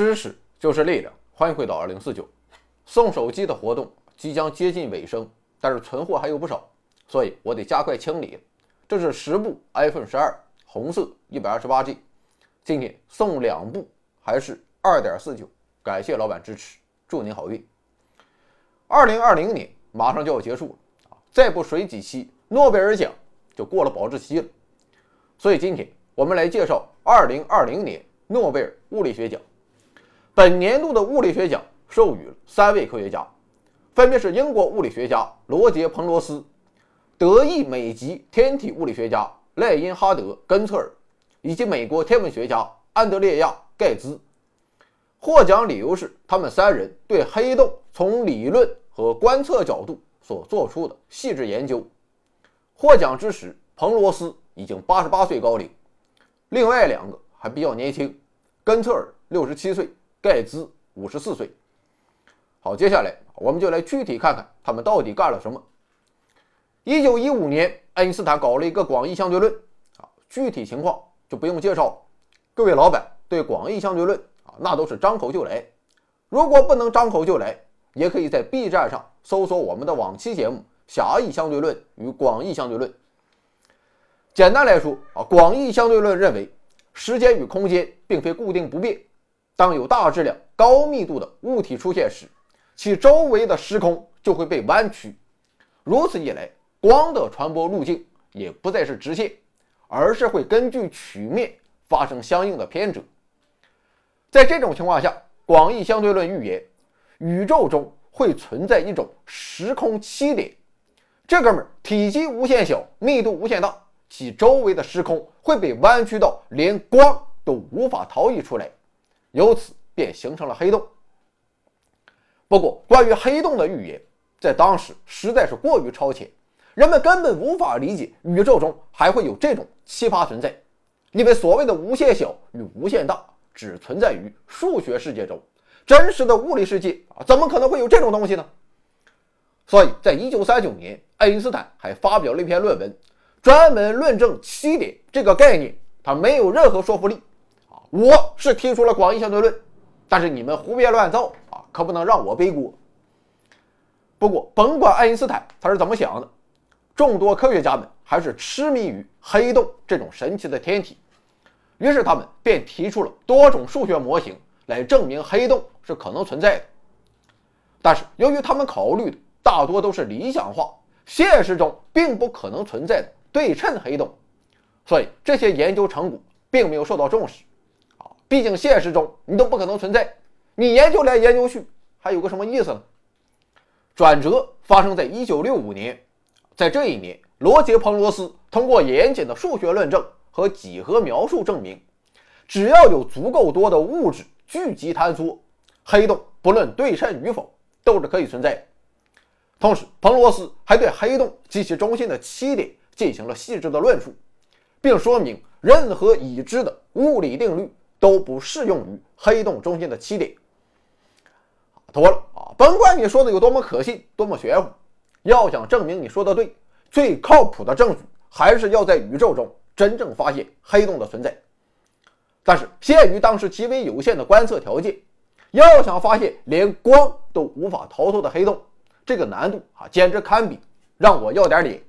知识就是力量，欢迎回到二零四九。送手机的活动即将接近尾声，但是存货还有不少，所以我得加快清理。这是十部 iPhone 十二，红色，一百二十八 G。今天送两部，还是二点四九。感谢老板支持，祝您好运。二零二零年马上就要结束了啊，再不水几期，诺贝尔奖就过了保质期了。所以今天我们来介绍二零二零年诺贝尔物理学奖。本年度的物理学奖授予了三位科学家，分别是英国物理学家罗杰·彭罗斯、德意美籍天体物理学家赖因哈德·根策尔，以及美国天文学家安德烈亚·盖兹。获奖理由是他们三人对黑洞从理论和观测角度所做出的细致研究。获奖之时，彭罗斯已经八十八岁高龄，另外两个还比较年轻，根策尔六十七岁。盖兹五十四岁。好，接下来我们就来具体看看他们到底干了什么。一九一五年，爱因斯坦搞了一个广义相对论，啊，具体情况就不用介绍了。各位老板对广义相对论啊，那都是张口就来。如果不能张口就来，也可以在 B 站上搜索我们的往期节目《狭义相对论与广义相对论》。简单来说啊，广义相对论认为时间与空间并非固定不变。当有大质量、高密度的物体出现时，其周围的时空就会被弯曲。如此一来，光的传播路径也不再是直线，而是会根据曲面发生相应的偏折。在这种情况下，广义相对论预言宇宙中会存在一种时空起点，这哥们儿体积无限小，密度无限大，其周围的时空会被弯曲到连光都无法逃逸出来。由此便形成了黑洞。不过，关于黑洞的预言在当时实在是过于超前，人们根本无法理解宇宙中还会有这种奇葩存在。因为所谓的无限小与无限大只存在于数学世界中，真实的物理世界啊，怎么可能会有这种东西呢？所以在1939年，爱因斯坦还发表了一篇论文，专门论证奇点这个概念，它没有任何说服力。我是提出了广义相对论，但是你们胡编乱造啊，可不能让我背锅。不过，甭管爱因斯坦他是怎么想的，众多科学家们还是痴迷于黑洞这种神奇的天体，于是他们便提出了多种数学模型来证明黑洞是可能存在的。但是，由于他们考虑的大多都是理想化，现实中并不可能存在的对称黑洞，所以这些研究成果并没有受到重视。毕竟现实中你都不可能存在，你研究来研究去还有个什么意思呢？转折发生在一九六五年，在这一年，罗杰·彭罗斯通过严谨的数学论证和几何描述证明，只要有足够多的物质聚集坍缩，黑洞不论对称与否都是可以存在。同时，彭罗斯还对黑洞及其中心的七点进行了细致的论述，并说明任何已知的物理定律。都不适用于黑洞中心的起点。妥了啊！甭管你说的有多么可信，多么玄乎，要想证明你说的对，最靠谱的证据还是要在宇宙中真正发现黑洞的存在。但是，限于当时极为有限的观测条件，要想发现连光都无法逃脱的黑洞，这个难度啊，简直堪比让我要点脸。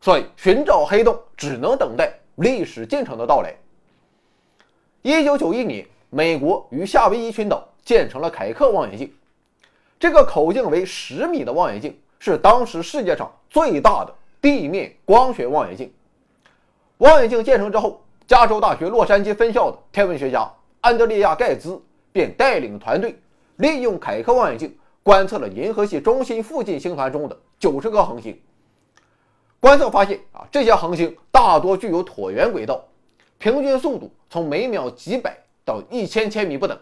所以，寻找黑洞只能等待历史进程的到来。一九九一年，美国与夏威夷群岛建成了凯克望远镜。这个口径为十米的望远镜是当时世界上最大的地面光学望远镜。望远镜建成之后，加州大学洛杉矶分校的天文学家安德烈亚·盖兹便带领团队利用凯克望远镜观测了银河系中心附近星团中的九十颗恒星。观测发现啊，这些恒星大多具有椭圆轨道。平均速度从每秒几百到一千千米不等，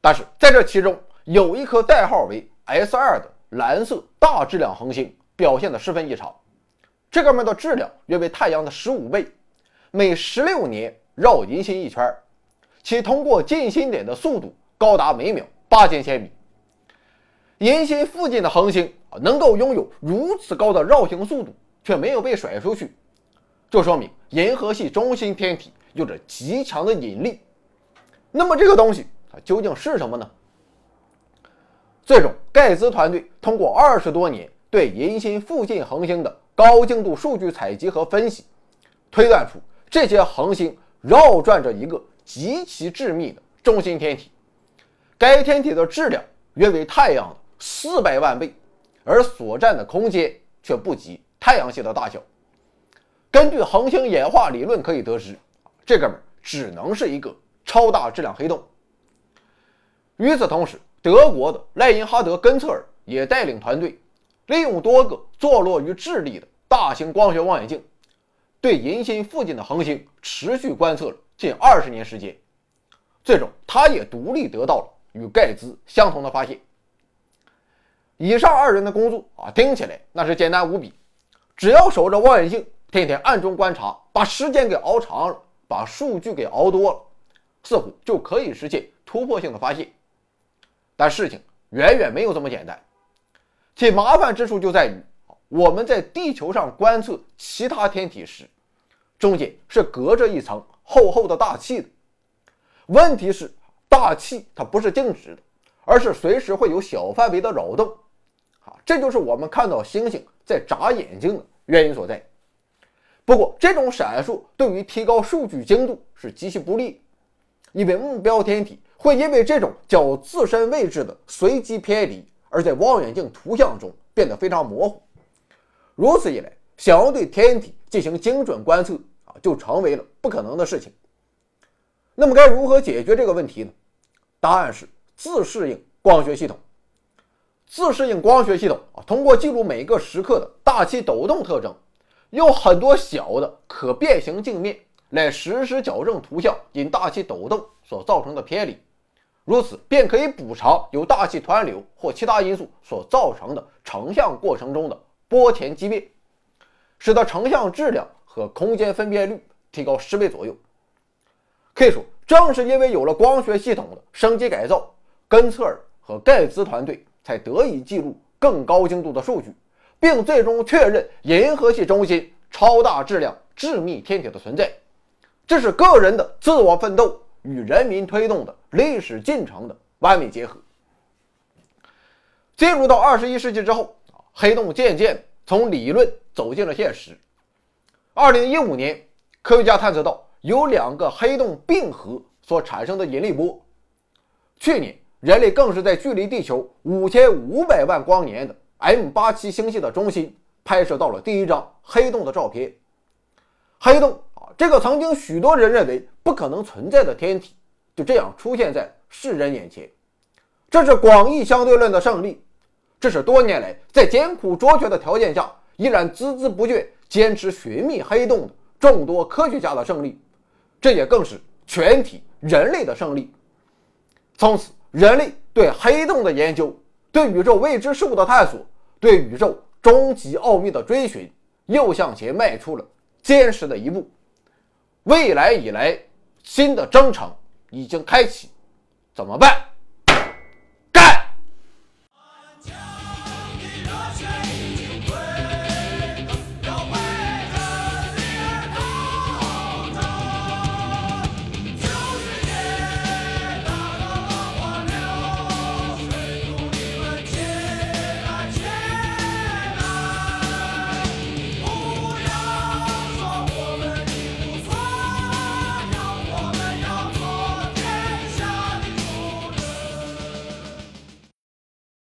但是在这其中有一颗代号为 S 二的蓝色大质量恒星表现得十分异常。这哥们的质量约为太阳的十五倍，每十六年绕银心一圈，其通过近心点的速度高达每秒八千千米。银心附近的恒星，能够拥有如此高的绕行速度，却没有被甩出去。就说明银河系中心天体有着极强的引力。那么这个东西它究竟是什么呢？最终，盖茨团队通过二十多年对银星附近恒星的高精度数据采集和分析，推断出这些恒星绕转着一个极其致密的中心天体，该天体的质量约为太阳的四百万倍，而所占的空间却不及太阳系的大小。根据恒星演化理论可以得知，这哥们儿只能是一个超大质量黑洞。与此同时，德国的赖因哈德·根策尔也带领团队，利用多个坐落于智利的大型光学望远镜，对银星附近的恒星持续观测了近二十年时间。最终，他也独立得到了与盖茨相同的发现。以上二人的工作啊，听起来那是简单无比，只要守着望远镜。天天暗中观察，把时间给熬长了，把数据给熬多了，似乎就可以实现突破性的发现。但事情远远没有这么简单，其麻烦之处就在于，我们在地球上观测其他天体时，中间是隔着一层厚厚的大气的。问题是，大气它不是静止的，而是随时会有小范围的扰动。啊，这就是我们看到星星在眨眼睛的原因所在。不过，这种闪烁对于提高数据精度是极其不利，因为目标天体会因为这种较自身位置的随机偏离，而在望远镜图像中变得非常模糊。如此一来，想要对天体进行精准观测啊，就成为了不可能的事情。那么，该如何解决这个问题呢？答案是自适应光学系统。自适应光学系统啊，通过记录每个时刻的大气抖动特征。用很多小的可变形镜面来实时矫正图像因大气抖动所造成的偏离，如此便可以补偿由大气湍流或其他因素所造成的成像过程中的波前畸变，使得成像质量和空间分辨率提高十倍左右。可以说，正是因为有了光学系统的升级改造，根策尔和盖茨团队才得以记录更高精度的数据。并最终确认银河系中心超大质量致密天体的存在，这是个人的自我奋斗与人民推动的历史进程的完美结合。进入到二十一世纪之后，黑洞渐渐从理论走进了现实。二零一五年，科学家探测到有两个黑洞并合所产生的引力波。去年，人类更是在距离地球五千五百万光年的。M 八七星系的中心拍摄到了第一张黑洞的照片。黑洞啊，这个曾经许多人认为不可能存在的天体，就这样出现在世人眼前。这是广义相对论的胜利，这是多年来在艰苦卓绝的条件下依然孜孜不倦坚持寻觅黑洞的众多科学家的胜利，这也更是全体人类的胜利。从此，人类对黑洞的研究。对宇宙未知事物的探索，对宇宙终极奥秘的追寻，又向前迈出了坚实的一步。未来以来，新的征程已经开启，怎么办？